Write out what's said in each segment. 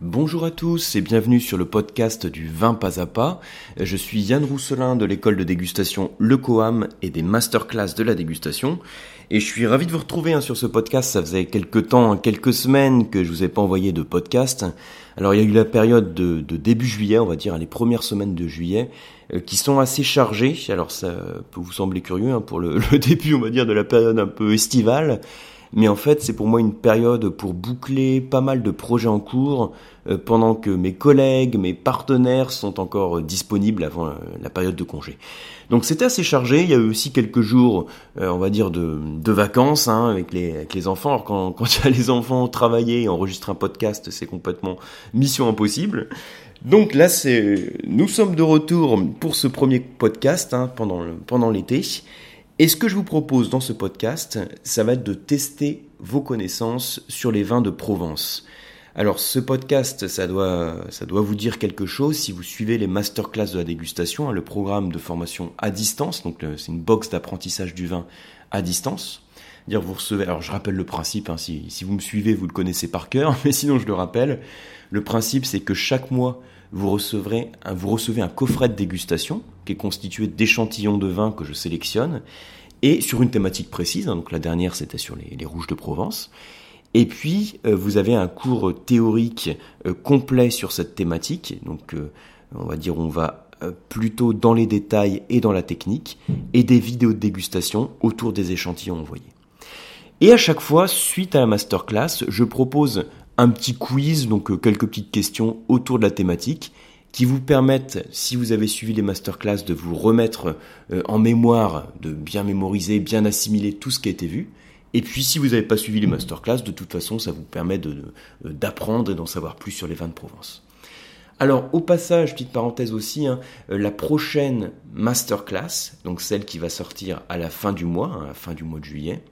Bonjour à tous et bienvenue sur le podcast du vin pas à pas. Je suis Yann Rousselin de l'école de dégustation Le Coam et des masterclass de la dégustation. Et je suis ravi de vous retrouver hein, sur ce podcast. Ça faisait quelques temps, quelques semaines que je vous ai pas envoyé de podcast. Alors il y a eu la période de, début juillet, on va dire les premières semaines de juillet, euh, qui sont assez chargées. Alors ça peut vous sembler curieux hein, pour le, le début, on va dire, de la période un peu estivale. Mais en fait, c'est pour moi une période pour boucler pas mal de projets en cours, euh, pendant que mes collègues, mes partenaires sont encore disponibles avant euh, la période de congé. Donc c'était assez chargé. Il y a eu aussi quelques jours, euh, on va dire, de, de vacances hein, avec, les, avec les enfants. Alors quand, quand il y a les enfants travailler et enregistrer un podcast, c'est complètement mission impossible. Donc là, c'est, nous sommes de retour pour ce premier podcast hein, pendant, pendant l'été. Et ce que je vous propose dans ce podcast, ça va être de tester vos connaissances sur les vins de Provence. Alors ce podcast, ça doit, ça doit vous dire quelque chose si vous suivez les masterclass de la dégustation, hein, le programme de formation à distance, donc c'est une box d'apprentissage du vin à distance. Dire vous recevez, alors je rappelle le principe, hein, si, si vous me suivez, vous le connaissez par cœur, mais sinon je le rappelle. Le principe, c'est que chaque mois, vous recevrez, vous recevez un coffret de dégustation qui est constitué d'échantillons de vin que je sélectionne et sur une thématique précise. Hein, donc la dernière, c'était sur les, rouges de Provence. Et puis, euh, vous avez un cours théorique euh, complet sur cette thématique. Donc, euh, on va dire, on va plutôt dans les détails et dans la technique, et des vidéos de dégustation autour des échantillons envoyés. Et à chaque fois, suite à la masterclass, je propose un petit quiz, donc quelques petites questions autour de la thématique, qui vous permettent, si vous avez suivi les masterclass, de vous remettre euh, en mémoire, de bien mémoriser, bien assimiler tout ce qui a été vu. Et puis si vous n'avez pas suivi les masterclass, de toute façon, ça vous permet d'apprendre et d'en savoir plus sur les vins de Provence. Alors au passage, petite parenthèse aussi, hein, euh, la prochaine masterclass, donc celle qui va sortir à la fin du mois, hein, à la fin du mois de juillet,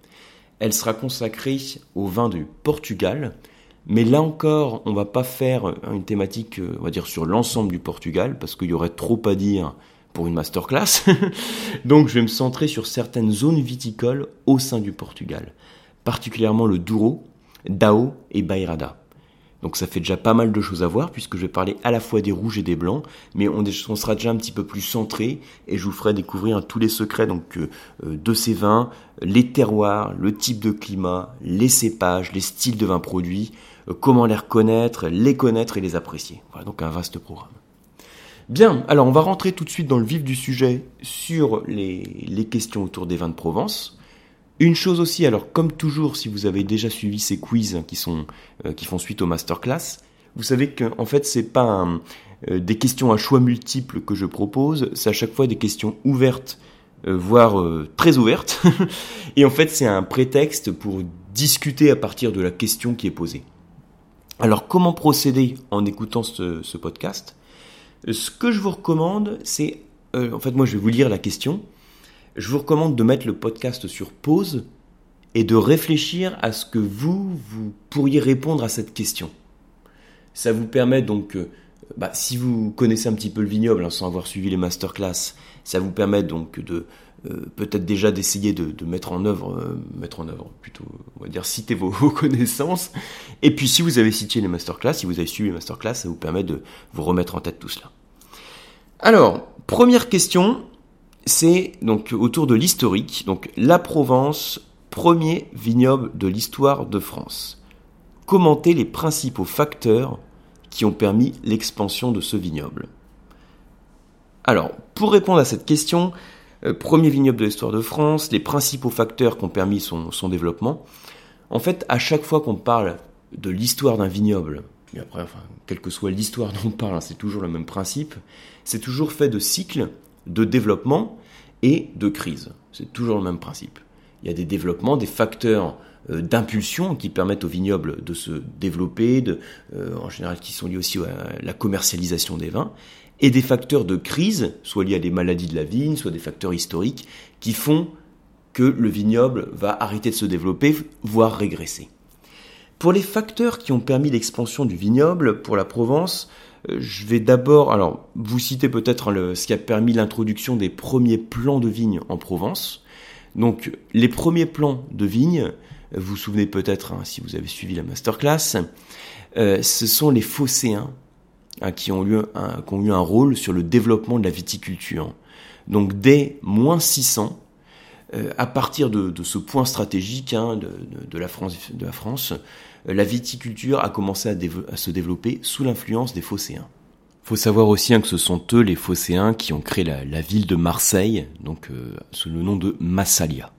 elle sera consacrée au vin du Portugal, mais là encore, on va pas faire une thématique, euh, on va dire, sur l'ensemble du Portugal, parce qu'il y aurait trop à dire pour une masterclass. Donc je vais me centrer sur certaines zones viticoles au sein du Portugal, particulièrement le Douro, Dao et Bairrada. Donc ça fait déjà pas mal de choses à voir puisque je vais parler à la fois des rouges et des blancs, mais on, sera déjà un petit peu plus centré et je vous ferai découvrir tous les secrets donc euh, euh, de ces vins, les terroirs, le type de climat, les cépages, les styles de vins produits, comment les reconnaître, les connaître et les apprécier. Voilà donc un vaste programme. Bien, alors on va rentrer tout de suite dans le vif du sujet sur les, questions autour des vins de Provence. Une chose aussi, alors comme toujours, si vous avez déjà suivi ces quiz qui sont euh, qui font suite au masterclass, vous savez qu'en fait c'est pas euh, des questions à choix multiples que je propose, c'est à chaque fois des questions ouvertes, euh, voire très ouvertes. Et en fait c'est un prétexte pour discuter à partir de la question qui est posée. Alors comment procéder en écoutant ce, podcast? Ce que je vous recommande, c'est en fait moi je vais vous lire la question je vous recommande de mettre le podcast sur pause et de réfléchir à ce que vous, vous pourriez répondre à cette question. Ça vous permet donc, euh, bah, si vous connaissez un petit peu le vignoble hein, sans avoir suivi les masterclass, ça vous permet donc de euh, peut-être déjà d'essayer de, mettre en œuvre, euh, mettre en œuvre plutôt, on va dire citer vos, connaissances. Et puis si vous avez cité les masterclass, si vous avez suivi les masterclass, ça vous permet de vous remettre en tête tout cela. Alors, première question, c'est donc autour de l'historique. Donc la Provence, premier vignoble de l'histoire de France. Commenter les principaux facteurs qui ont permis l'expansion de ce vignoble. Alors, pour répondre à cette question, euh, premier vignoble de l'histoire de France, les principaux facteurs qui ont permis son, développement. En fait, à chaque fois qu'on parle de l'histoire d'un vignoble, et après, enfin, quelle que soit l'histoire dont on parle, hein, c'est toujours le même principe, c'est toujours fait de cycles de développement et de crise. C'est toujours le même principe. Il y a des développements, des facteurs euh, d'impulsion qui permettent au vignoble de se développer, euh, en général qui sont liés aussi à la commercialisation des vins, et des facteurs de crise, soit liés à des maladies de la vigne, soit des facteurs historiques, qui font que le vignoble va arrêter de se développer, voire régresser. Pour les facteurs qui ont permis l'expansion du vignoble pour la Provence, euh, je vais d'abord, alors, vous citer peut-être ce qui a permis l'introduction des premiers plans de vigne en Provence. Donc, les premiers plans de vigne, vous vous souvenez peut-être, hein, si vous avez suivi la masterclass, euh, ce sont les Phocéens hein, qui, ont eu un, qui ont eu un rôle sur le développement de la viticulture. Donc dès moins 600, euh, à partir de, ce point stratégique hein, de, la France, euh, la viticulture a commencé à, se développer sous l'influence des Phocéens. Faut savoir aussi hein, que ce sont eux, les Phocéens, qui ont créé la, la ville de Marseille, donc euh, sous le nom de Massalia.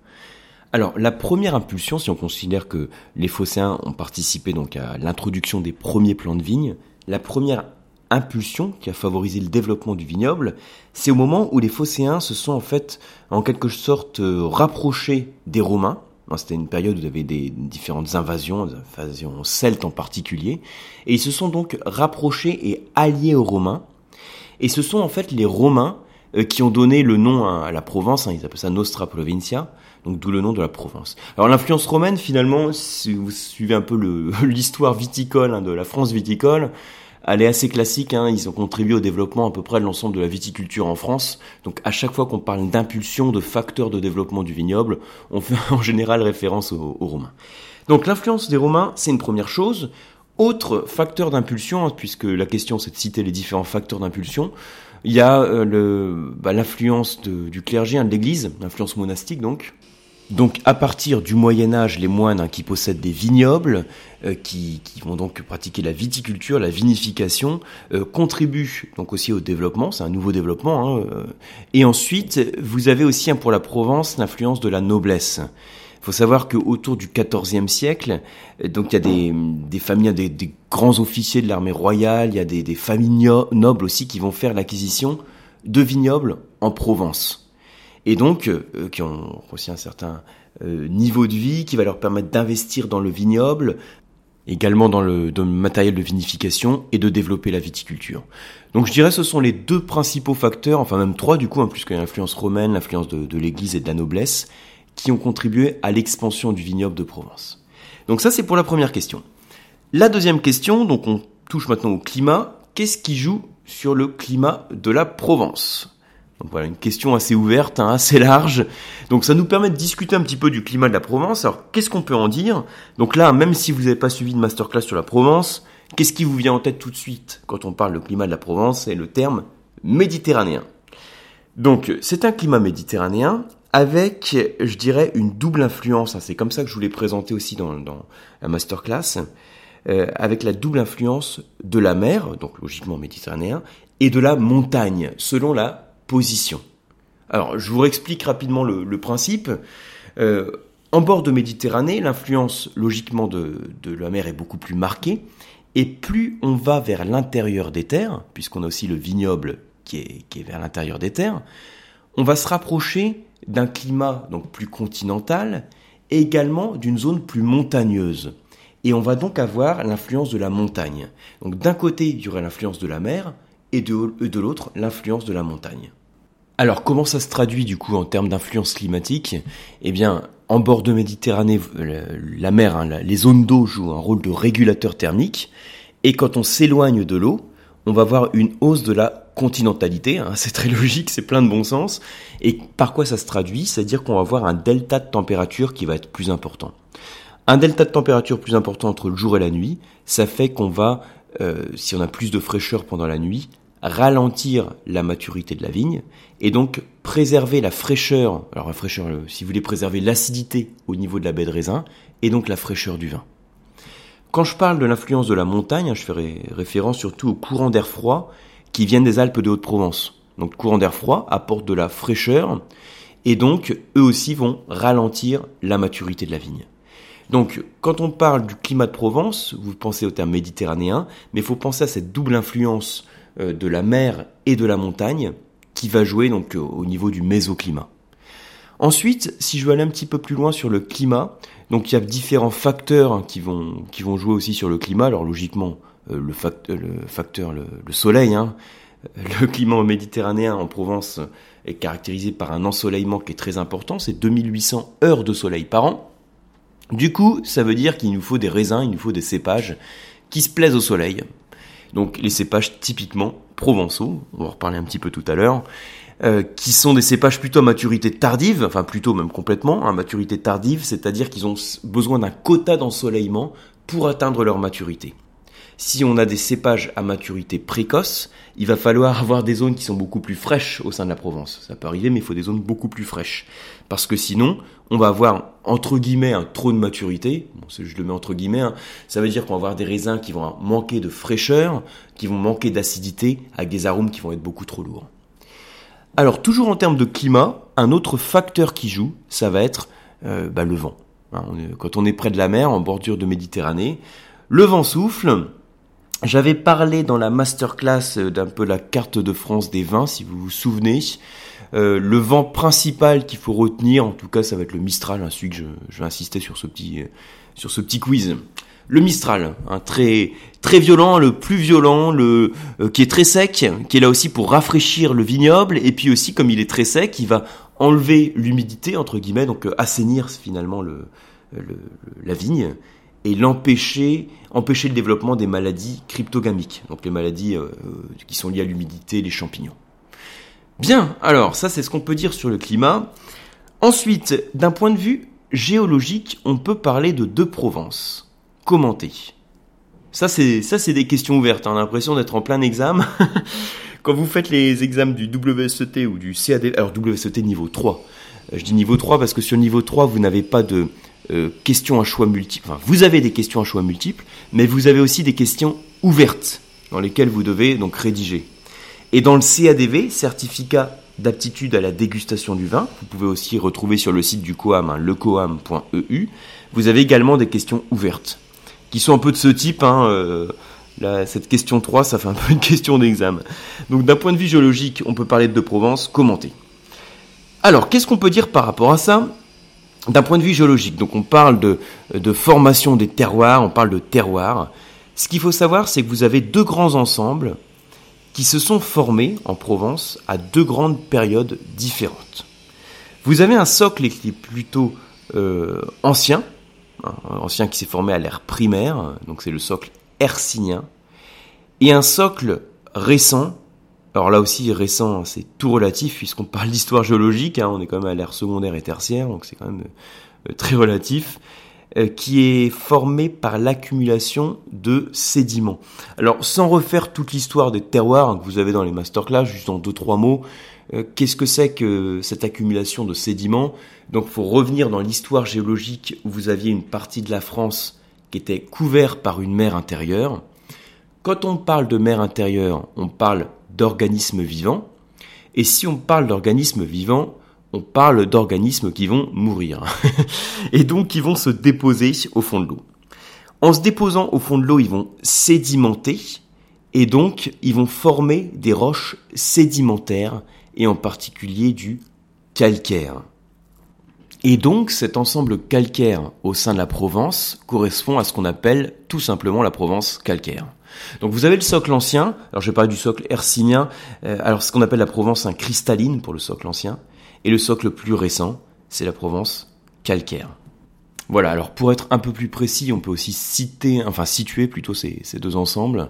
Alors, la première impulsion, si on considère que les Phocéens ont participé donc à l'introduction des premiers plants de vigne, la première impulsion qui a favorisé le développement du vignoble, c'est au moment où les Phocéens se sont en fait en quelque sorte euh, rapprochés des Romains. C'était une période où il y avait des différentes invasions, des invasions celtes en particulier, et ils se sont donc rapprochés et alliés aux Romains. Et ce sont en fait les Romains euh, qui ont donné le nom à la Provence, hein, ils appellent ça Nostra Provincia, donc d'où le nom de la Provence. Alors l'influence romaine, finalement, si vous suivez un peu l'histoire viticole hein, de la France viticole, elle est assez classique. Hein. Ils ont contribué au développement à peu près de l'ensemble de la viticulture en France. Donc à chaque fois qu'on parle d'impulsion, de facteurs de développement du vignoble, on fait en général référence aux, Romains. Donc l'influence des Romains, c'est une première chose. Autre facteur d'impulsion, hein, puisque la question c'est de citer les différents facteurs d'impulsion, il y a euh, bah, l'influence du clergé, hein, de l'Église, l'influence monastique donc. Donc à partir du Moyen Âge, les moines hein, qui possèdent des vignobles, euh, qui, vont donc pratiquer la viticulture, la vinification, euh, contribuent donc aussi au développement, c'est un nouveau développement. Hein, euh. et ensuite, vous avez aussi hein, pour la Provence l'influence de la noblesse. Il faut savoir qu'autour du XIVe siècle, donc il y a des, des familles, des, des, grands officiers de l'armée royale, il y a des, des familles nobles aussi qui vont faire l'acquisition de vignobles en Provence et donc euh, qui ont aussi un certain euh, niveau de vie qui va leur permettre d'investir dans le vignoble, également dans le, matériel de vinification et de développer la viticulture. Donc je dirais ce sont les deux principaux facteurs, enfin même trois du coup, hein, y a l'influence romaine, l'influence de l'Église et de la noblesse, qui ont contribué à l'expansion du vignoble de Provence. Donc ça c'est pour la première question. La deuxième question, donc on touche maintenant au climat. Qu'est-ce qui joue sur le climat de la Provence? Donc voilà, une question assez ouverte, hein, assez large. Donc ça nous permet de discuter un petit peu du climat de la Provence. Alors qu'est-ce qu'on peut en dire? Donc là, même si vous n'avez pas suivi de masterclass sur la Provence, qu'est-ce qui vous vient en tête tout de suite quand on parle de climat de la Provence C'est le terme méditerranéen. Donc c'est un climat méditerranéen avec, je dirais, une double influence. Hein. C'est comme ça que je vous l'ai présenté aussi dans, la masterclass. Euh, avec la double influence de la mer, donc logiquement méditerranéen, et de la montagne, selon la position. Alors, je vous explique rapidement le, principe. Euh, en bord de Méditerranée, l'influence logiquement de, la mer est beaucoup plus marquée, et plus on va vers l'intérieur des terres, puisqu'on a aussi le vignoble qui est, vers l'intérieur des terres, on va se rapprocher d'un climat donc plus continental et également d'une zone plus montagneuse. Et on va donc avoir l'influence de la montagne. Donc d'un côté, il y aurait l'influence de la mer, et de, l'autre, l'influence de la montagne. Alors, comment ça se traduit du coup en termes d'influence climatique? Eh bien, en bord de Méditerranée, la mer, hein, les zones d'eau jouent un rôle de régulateur thermique. Et quand on s'éloigne de l'eau, on va voir une hausse de la continentalité. Hein, c'est très logique, c'est plein de bon sens. Et par quoi ça se traduit? C'est-à-dire qu'on va avoir un delta de température qui va être plus important. Un delta de température plus important entre le jour et la nuit, ça fait qu'on va, euh, si on a plus de fraîcheur pendant la nuit, ralentir la maturité de la vigne et donc préserver la fraîcheur, alors la fraîcheur, euh, si vous voulez préserver l'acidité au niveau de la baie de raisin et donc la fraîcheur du vin. Quand je parle de l'influence de la montagne, je ferai référence surtout aux courants d'air froid qui viennent des Alpes de Haute-Provence. Donc le courant d'air froid apporte de la fraîcheur et donc eux aussi vont ralentir la maturité de la vigne. Donc, quand on parle du climat de Provence, vous pensez au terme méditerranéen, mais il faut penser à cette double influence de la mer et de la montagne qui va jouer donc euh, au niveau du mésoclimat. Ensuite, si je veux aller un petit peu plus loin sur le climat, donc il y a différents facteurs hein, qui vont jouer aussi sur le climat. Alors logiquement, euh, le, facteur le, soleil, hein. le climat méditerranéen en Provence est caractérisé par un ensoleillement qui est très important, c'est 2800 heures de soleil par an. Du coup, ça veut dire qu'il nous faut des raisins, il nous faut des cépages qui se plaisent au soleil, donc les cépages typiquement provençaux, on va en reparler un petit peu tout à l'heure, euh, qui sont des cépages plutôt à maturité tardive, enfin plutôt même complètement à maturité tardive, c'est-à-dire qu'ils ont besoin d'un quota d'ensoleillement pour atteindre leur maturité. Si on a des cépages à maturité précoce, il va falloir avoir des zones qui sont beaucoup plus fraîches au sein de la Provence. Ça peut arriver, mais il faut des zones beaucoup plus fraîches. Parce que sinon, on va avoir, entre guillemets, un trop de maturité. Je le mets entre guillemets. Hein. Ça veut dire qu'on va avoir des raisins qui vont manquer de fraîcheur, qui vont manquer d'acidité, avec des arômes qui vont être beaucoup trop lourds. Alors, toujours en termes de climat, un autre facteur qui joue, ça va être euh, bah, le vent. Hein, quand on est près de la mer, en bordure de Méditerranée, le vent souffle, j'avais parlé dans la masterclass euh, d'un peu la carte de France des vins, si vous vous souvenez. Euh, le vent principal qu'il faut retenir, en tout cas, ça va être le Mistral, hein, celui que je, vais insister sur ce petit, euh, sur ce petit quiz. Le Mistral, hein, très très violent, le plus violent, le qui est très sec, qui est là aussi pour rafraîchir le vignoble, et puis aussi comme il est très sec, il va enlever l'humidité entre guillemets, donc assainir finalement le, la vigne et l'empêcher, empêcher le développement des maladies cryptogamiques, donc les maladies euh, qui sont liées à l'humidité, les champignons. Bien, alors ça c'est ce qu'on peut dire sur le climat. Ensuite, d'un point de vue géologique, on peut parler de deux Provences. Commenter. Ça c'est ça c'est des questions ouvertes. Hein. On a l'impression d'être en plein examen. Quand vous faites les examens du WSET ou du CAD, alors WSET niveau 3. Euh, je dis niveau 3 parce que sur niveau 3, vous n'avez pas de euh, questions à choix multiples. Vous avez des questions à choix multiples, mais vous avez aussi des questions ouvertes dans lesquelles vous devez donc rédiger. Et dans le CADV, certificat d'aptitude à la dégustation du vin, vous pouvez aussi retrouver sur le site du COAM, hein, lecoam.eu, vous avez également des questions ouvertes, qui sont un peu de ce type. Hein, euh, cette question 3, ça fait un peu une question d'examen. Donc d'un point de vue géologique, on peut parler de Provence, commenter. Alors, qu'est-ce qu'on peut dire par rapport à ça? D'un point de vue géologique, donc on parle de, formation des terroirs, on parle de terroirs. Ce qu'il faut savoir, c'est que vous avez deux grands ensembles qui se sont formés en Provence à deux grandes périodes différentes. Vous avez un socle qui est plutôt euh, ancien, hein, ancien qui s'est formé à l'ère primaire, donc c'est le socle hercynien, et un socle récent alors là aussi, récent, c'est tout relatif puisqu'on parle d'histoire géologique, hein, on est quand même à l'ère secondaire et tertiaire, donc c'est quand même euh, très relatif, euh, qui est formé par l'accumulation de sédiments. Alors sans refaire toute l'histoire des terroirs hein, que vous avez dans les masterclass, juste en deux trois mots, euh, qu'est-ce que c'est que cette accumulation de sédiments? Donc faut revenir dans l'histoire géologique où vous aviez une partie de la France qui était couverte par une mer intérieure. Quand on parle de mer intérieure, on parle d'organismes vivants. Et si on parle d'organismes vivants, on parle d'organismes qui vont mourir. et donc qui vont se déposer au fond de l'eau. En se déposant au fond de l'eau, ils vont sédimenter et donc ils vont former des roches sédimentaires et en particulier du calcaire. Et donc cet ensemble calcaire au sein de la Provence correspond à ce qu'on appelle tout simplement la Provence calcaire. Donc vous avez le socle ancien, alors je vais parler du socle hercynien, euh, alors ce qu'on appelle la Provence un cristalline pour le socle ancien, et le socle plus récent, c'est la Provence calcaire. Voilà, alors pour être un peu plus précis, on peut aussi citer, enfin situer plutôt ces, deux ensembles.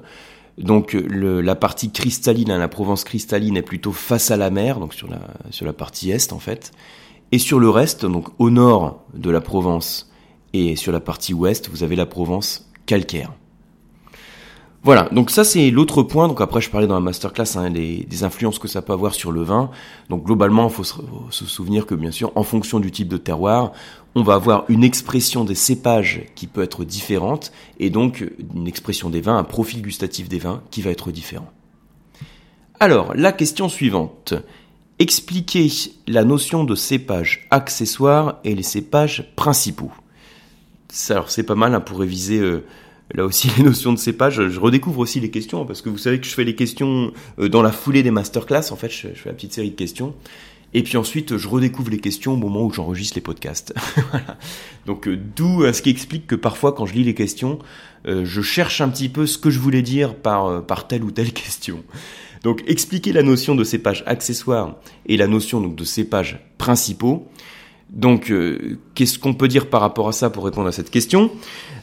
Donc la partie cristalline, hein, la Provence cristalline est plutôt face à la mer, donc sur la, sur la partie est en fait. Et sur le reste, donc au nord de la Provence et sur la partie ouest, vous avez la Provence calcaire. Voilà, donc ça c'est l'autre point. Donc après je parlais dans la masterclass hein, des, influences que ça peut avoir sur le vin. Donc globalement, il faut se, souvenir que bien sûr, en fonction du type de terroir, on va avoir une expression des cépages qui peut être différente et donc une expression des vins, un profil gustatif des vins qui va être différent. Alors, la question suivante. Expliquez la notion de cépage accessoire et les cépages principaux. Alors c'est pas mal hein, pour réviser euh, là aussi les notions de cépage, je redécouvre aussi les questions parce que vous savez que je fais les questions euh, dans la foulée des masterclass. En fait, je, fais la petite série de questions. Et puis ensuite, je redécouvre les questions au moment où j'enregistre les podcasts. voilà. Donc euh, d'où euh, ce qui explique que parfois, quand je lis les questions, je cherche un petit peu ce que je voulais dire par, par telle ou telle question. Donc expliquer la notion de cépage accessoire et la notion donc, de cépage principaux. Donc qu'est-ce qu'on peut dire par rapport à ça pour répondre à cette question?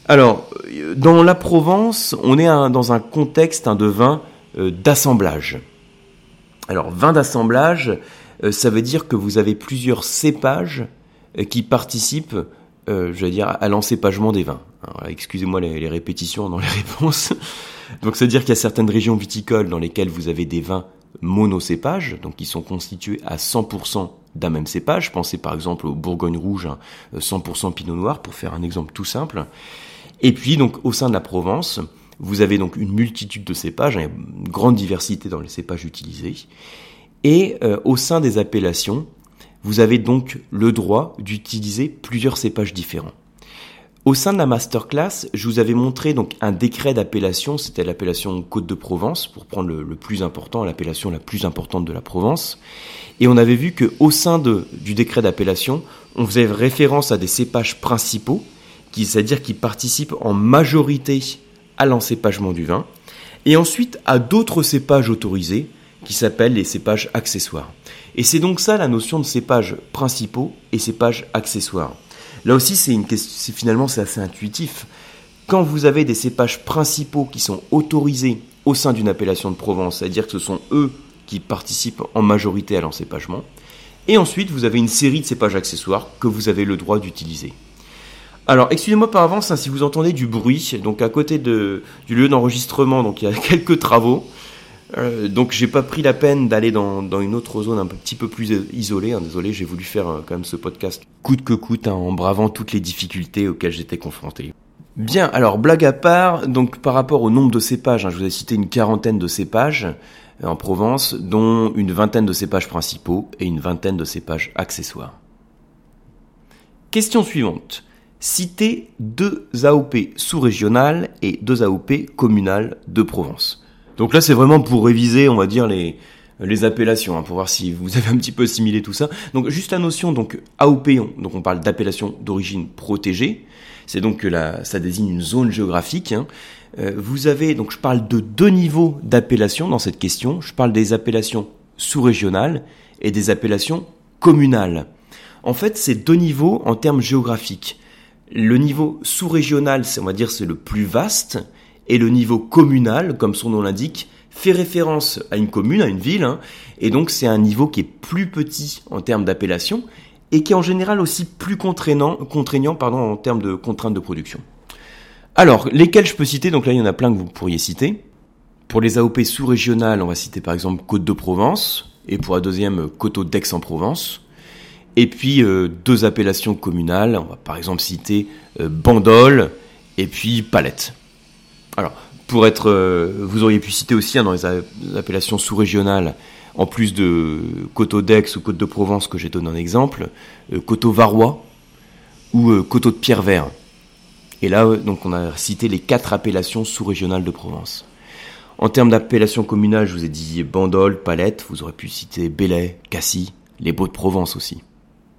Alors, dans la Provence, on est dans un contexte de vin euh, d'assemblage. Alors, vin d'assemblage, euh, ça veut dire que vous avez plusieurs cépages euh, qui participent, je dire, à l'encépagement des vins. Excusez-moi les, répétitions dans les réponses. Donc c'est-à-dire qu'il y a certaines régions viticoles dans lesquelles vous avez des vins monocépages, donc qui sont constitués à 100% d'un même cépage. Pensez par exemple au Bourgogne rouge, 100% hein, Pinot Noir, pour faire un exemple tout simple. Et puis donc au sein de la Provence, vous avez donc une multitude de cépages, hein, une grande diversité dans les cépages utilisés. Et euh, au sein des appellations, vous avez donc le droit d'utiliser plusieurs cépages différents. Au sein de la masterclass, je vous avais montré donc un décret d'appellation, c'était l'appellation Côte de Provence, pour prendre le, plus important, l'appellation la plus importante de la Provence. Et on avait vu que au sein de, du décret d'appellation, on faisait référence à des cépages principaux, c'est-à-dire qui participent en majorité à l'encépagement du vin, et ensuite à d'autres cépages autorisés, qui s'appellent les cépages accessoires. Et c'est donc ça la notion de cépages principaux et cépages accessoires. Là aussi, c'est finalement, c'est assez intuitif. Quand vous avez des cépages principaux qui sont autorisés au sein d'une appellation de Provence, c'est-à-dire que ce sont eux qui participent en majorité à l'encépagement, et ensuite vous avez une série de cépages accessoires que vous avez le droit d'utiliser. Alors, excusez-moi par avance hein, si vous entendez du bruit. Donc, à côté du lieu d'enregistrement, donc il y a quelques travaux. Euh, donc j'ai pas pris la peine d'aller dans, une autre zone un petit peu plus isolée. Hein. désolé, j'ai voulu faire euh, quand même ce podcast coûte que coûte, hein, en bravant toutes les difficultés auxquelles j'étais confronté. Bien, alors blague à part, donc par rapport au nombre de cépages, hein, je vous ai cité une quarantaine de cépages euh, en Provence, dont une vingtaine de cépages principaux et une vingtaine de cépages accessoires. Question suivante. Citez deux AOP sous-régionales et deux AOP communales de Provence. Donc là, c'est vraiment pour réviser, on va dire, les, les appellations, hein, pour voir si vous avez un petit peu assimilé tout ça. Donc juste la notion, donc AOP, donc on parle d'appellation d'origine protégée. C'est donc que la, ça désigne une zone géographique. Hein. Euh, vous avez, donc je parle de deux niveaux d'appellation dans cette question. Je parle des appellations sous-régionales et des appellations communales. En fait, c'est deux niveaux en termes géographiques. Le niveau sous-régional, on va dire c'est le plus vaste, et le niveau communal, comme son nom l'indique, fait référence à une commune, à une ville, hein, et donc c'est un niveau qui est plus petit en termes d'appellation, et qui est en général aussi plus contraignant, en termes de contraintes de production. Alors, lesquels je peux citer? Donc là, il y en a plein que vous pourriez citer. Pour les AOP sous-régionales, on va citer par exemple Côte de Provence, et pour la deuxième, Coteau d'Aix-en-Provence. Et puis euh, deux appellations communales, on va par exemple citer euh, Bandol et puis Palette. Alors, pour être, euh, vous auriez pu citer aussi hein, dans les, appellations sous-régionales, en plus de Coteau d'Aix ou Côte de Provence que j'ai donné un exemple, euh, Coteau Varois ou euh, Coteau de Pierre-Vert. Et là, donc, on a cité les quatre appellations sous-régionales de Provence. En termes d'appellation communale, je vous ai dit Bandol, Palette, vous aurez pu citer Belay, Cassis, les Beaux de Provence aussi.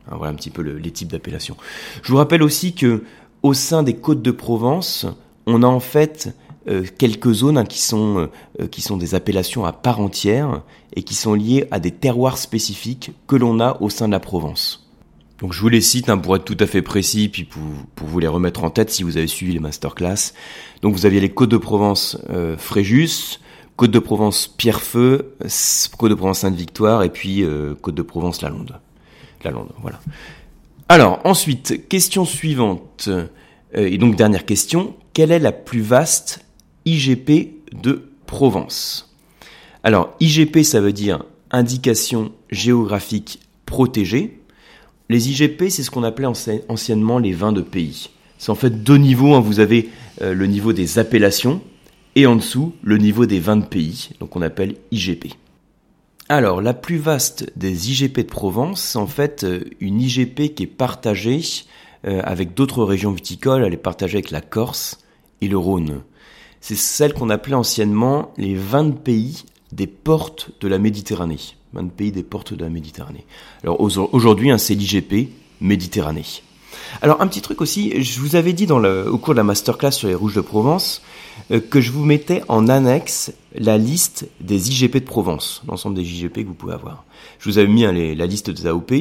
Hein, voilà un petit peu les types d'appellations. Je vous rappelle aussi que au sein des côtes de Provence, on a en fait quelques zones hein, qui, sont, euh, euh, qui sont des appellations à part entière et qui sont liées à des terroirs spécifiques que l'on a au sein de la Provence. Donc je vous les cite hein, pour être tout à fait précis, puis pour, pour, vous les remettre en tête si vous avez suivi les masterclass. Donc vous aviez les Côtes de Provence Fréjus, Côte de Provence Pierrefeu, Côte de Provence Sainte-Victoire et puis Côte de Provence La Londe. La Londe, voilà. Alors ensuite, question suivante. et donc dernière question, quelle est la plus vaste IGP de Provence. Alors, IGP, ça veut dire indication géographique protégée. Les IGP, c'est ce qu'on appelait anciennement les vins de pays. C'est en fait deux niveaux. Hein. Vous avez euh, le niveau des appellations et en dessous le niveau des vins de pays, donc on appelle IGP. Alors, la plus vaste des IGP de Provence, c'est en fait euh, une IGP qui est partagée euh, avec d'autres régions viticoles. Elle est partagée avec la Corse et le Rhône c'est celle qu'on appelait anciennement les 20 pays des portes de la Méditerranée. 20 pays des portes de la Méditerranée. Alors aujourd'hui, c'est l'IGP Méditerranée. Alors un petit truc aussi, je vous avais dit au cours de la masterclass sur les rouges de Provence euh, que je vous mettais en annexe la liste des IGP de Provence, l'ensemble des IGP que vous pouvez avoir. Je vous avais mis hein, la liste des AOP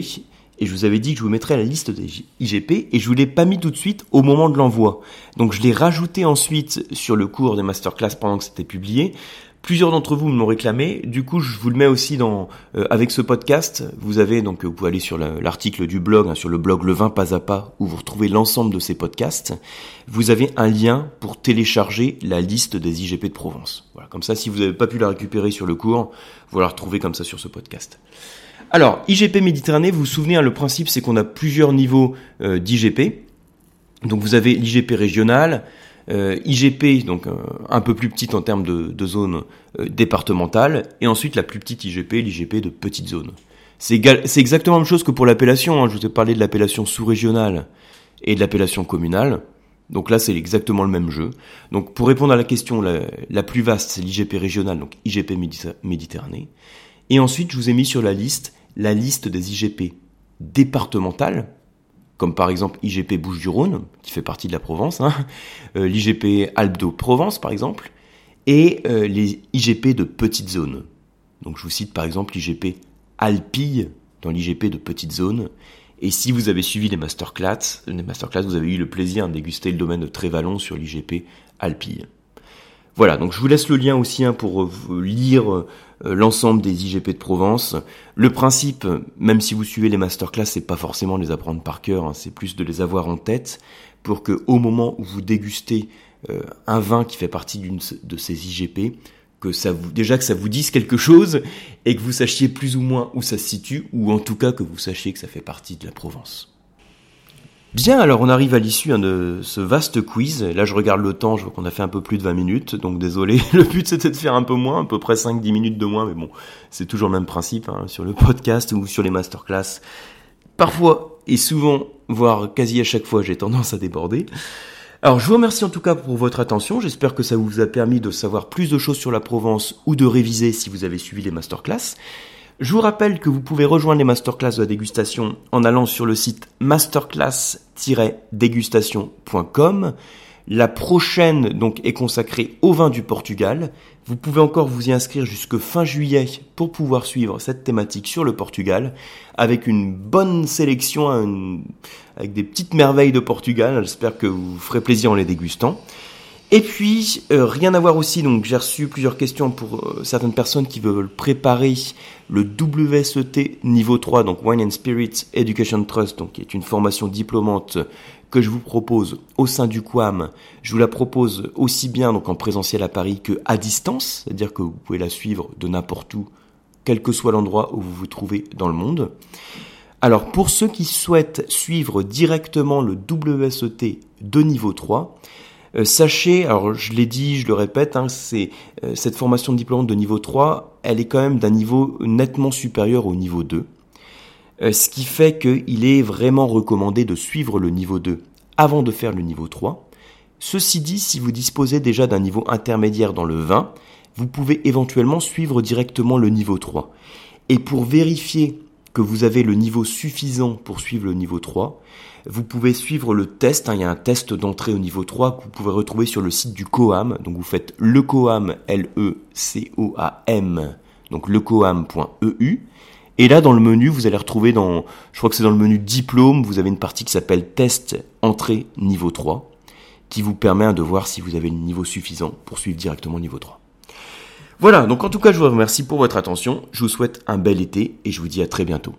et je vous avais dit que je vous mettrais la liste des IGP et je vous l'ai pas mis tout de suite au moment de l'envoi. Donc je l'ai rajouté ensuite sur le cours des masterclass pendant que c'était publié Plusieurs d'entre vous me l'ont réclamé. Du coup, je vous le mets aussi dans euh, avec ce podcast. Vous avez donc vous pouvez aller sur l'article du blog, hein, sur le blog Le Vin pas à pas, où vous retrouvez l'ensemble de ces podcasts. Vous avez un lien pour télécharger la liste des IGP de Provence. Voilà, comme ça, si vous n'avez pas pu la récupérer sur le cours, vous la retrouvez comme ça sur ce podcast. Alors, IGP Méditerranée, vous vous souvenez, hein, le principe c'est qu'on a plusieurs niveaux euh, d'IGP. Donc vous avez l'IGP régional, euh, IGP, donc euh, un peu plus petite en termes de, zone euh, départementale, et ensuite la plus petite IGP, l'IGP de petite zone. C'est exactement la même chose que pour l'appellation. Hein. Je vous ai parlé de l'appellation sous-régionale et de l'appellation communale. Donc là, c'est exactement le même jeu. Donc pour répondre à la question la, la plus vaste, c'est l'IGP régional, donc IGP Méditerranée. Et ensuite, je vous ai mis sur la liste la liste des IGP départementales, comme par exemple IGP Bouches-du-Rhône, qui fait partie de la Provence, hein, euh, l'IGP Alpes-de-Provence par exemple, et euh, les IGP de petites zones. Donc je vous cite par exemple l'IGP Alpille dans l'IGP de petites zones. Et si vous avez suivi les masterclass, les masterclass, vous avez eu le plaisir de déguster le domaine de Trévalon sur l'IGP Alpille. Voilà, donc je vous laisse le lien aussi hein, pour euh, lire euh, l'ensemble des IGP de Provence. Le principe, même si vous suivez les masterclass, c'est pas forcément les apprendre par cœur, hein, c'est plus de les avoir en tête pour que au moment où vous dégustez euh, un vin qui fait partie d'une de ces IGP, que ça vous déjà que ça vous dise quelque chose et que vous sachiez plus ou moins où ça se situe ou en tout cas que vous sachiez que ça fait partie de la Provence. Bien, alors on arrive à l'issue hein, de ce vaste quiz. Là, je regarde le temps, je vois qu'on a fait un peu plus de 20 minutes, donc désolé. Le but c'était de faire un peu moins, à peu près 5-10 minutes de moins, mais bon, c'est toujours le même principe hein, sur le podcast ou sur les masterclass. Parfois, et souvent, voire quasi à chaque fois, j'ai tendance à déborder. Alors, je vous remercie en tout cas pour votre attention. J'espère que ça vous a permis de savoir plus de choses sur la Provence ou de réviser si vous avez suivi les masterclass. Je vous rappelle que vous pouvez rejoindre les masterclass de la dégustation en allant sur le site masterclass-dégustation.com. La prochaine donc est consacrée au vin du Portugal. Vous pouvez encore vous y inscrire jusque fin juillet pour pouvoir suivre cette thématique sur le Portugal avec une bonne sélection, avec des petites merveilles de Portugal. J'espère que vous ferez plaisir en les dégustant. Et puis, euh, rien à voir aussi, donc j'ai reçu plusieurs questions pour euh, certaines personnes qui veulent préparer le WSET niveau 3, donc Wine and Spirits Education Trust, donc qui est une formation diplômante que je vous propose au sein du QAM. Je vous la propose aussi bien en présentiel à Paris que à distance, c'est-à-dire que vous pouvez la suivre de n'importe où, quel que soit l'endroit où vous vous trouvez dans le monde. Alors pour ceux qui souhaitent suivre directement le WSET de niveau 3, euh, sachez, alors je l'ai dit, je le répète, hein, c'est euh, cette formation de diplôme de niveau 3, elle est quand même d'un niveau nettement supérieur au niveau 2. Euh, ce qui fait qu'il est vraiment recommandé de suivre le niveau 2 avant de faire le niveau 3. Ceci dit, si vous disposez déjà d'un niveau intermédiaire dans le 20, vous pouvez éventuellement suivre directement le niveau 3. Et pour vérifier que vous avez le niveau suffisant pour suivre le niveau 3, vous pouvez suivre le test. Hein, il y a un test d'entrée au niveau 3 que vous pouvez retrouver sur le site du COAM. Donc vous faites le COAM, L-E-C-O-A-M, donc lecoam.eu. Et là, dans le menu, vous allez retrouver dans, je crois que c'est dans le menu diplôme, vous avez une partie qui s'appelle test entrée niveau 3, qui vous permet de voir si vous avez le niveau suffisant pour suivre directement le niveau 3. Voilà, donc en tout cas, je vous remercie pour votre attention, je vous souhaite un bel été et je vous dis à très bientôt.